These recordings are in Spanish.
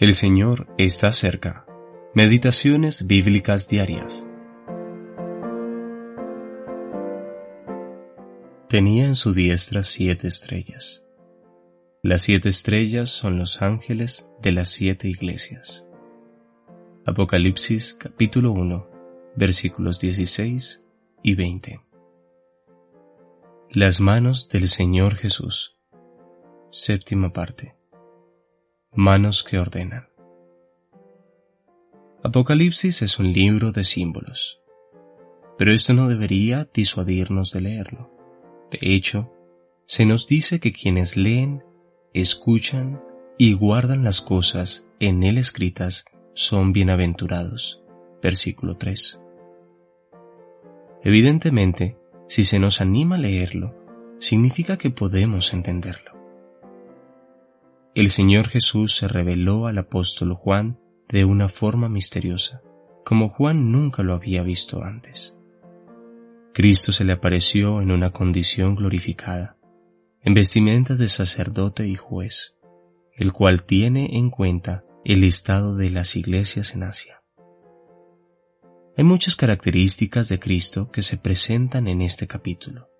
El Señor está cerca. Meditaciones bíblicas diarias. Tenía en su diestra siete estrellas. Las siete estrellas son los ángeles de las siete iglesias. Apocalipsis capítulo 1 versículos 16 y 20. Las manos del Señor Jesús. Séptima parte. Manos que ordenan. Apocalipsis es un libro de símbolos, pero esto no debería disuadirnos de leerlo. De hecho, se nos dice que quienes leen, escuchan y guardan las cosas en él escritas son bienaventurados. Versículo 3. Evidentemente, si se nos anima a leerlo, significa que podemos entenderlo. El Señor Jesús se reveló al apóstol Juan de una forma misteriosa, como Juan nunca lo había visto antes. Cristo se le apareció en una condición glorificada, en vestimentas de sacerdote y juez, el cual tiene en cuenta el estado de las iglesias en Asia. Hay muchas características de Cristo que se presentan en este capítulo,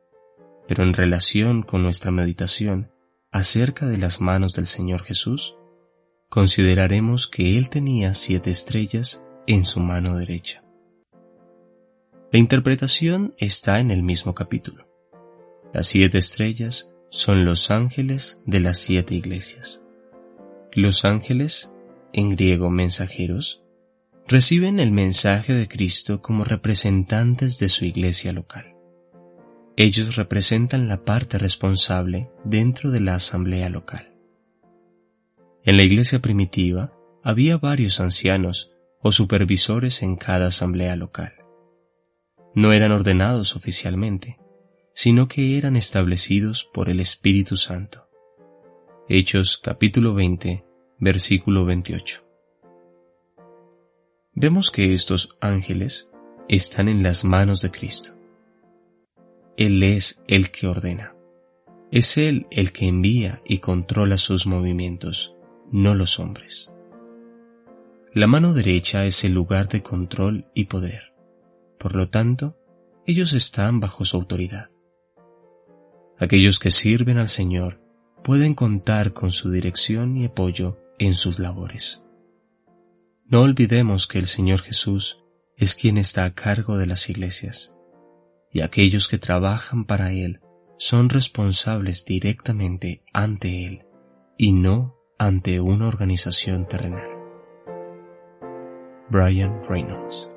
pero en relación con nuestra meditación acerca de las manos del Señor Jesús, consideraremos que Él tenía siete estrellas en su mano derecha. La interpretación está en el mismo capítulo. Las siete estrellas son los ángeles de las siete iglesias. Los ángeles, en griego mensajeros, reciben el mensaje de Cristo como representantes de su iglesia local. Ellos representan la parte responsable dentro de la asamblea local. En la iglesia primitiva había varios ancianos o supervisores en cada asamblea local. No eran ordenados oficialmente, sino que eran establecidos por el Espíritu Santo. Hechos capítulo 20, versículo 28 vemos que estos ángeles están en las manos de Cristo. Él es el que ordena. Es Él el que envía y controla sus movimientos, no los hombres. La mano derecha es el lugar de control y poder. Por lo tanto, ellos están bajo su autoridad. Aquellos que sirven al Señor pueden contar con su dirección y apoyo en sus labores. No olvidemos que el Señor Jesús es quien está a cargo de las iglesias, y aquellos que trabajan para Él son responsables directamente ante Él y no ante una organización terrenal. Brian Reynolds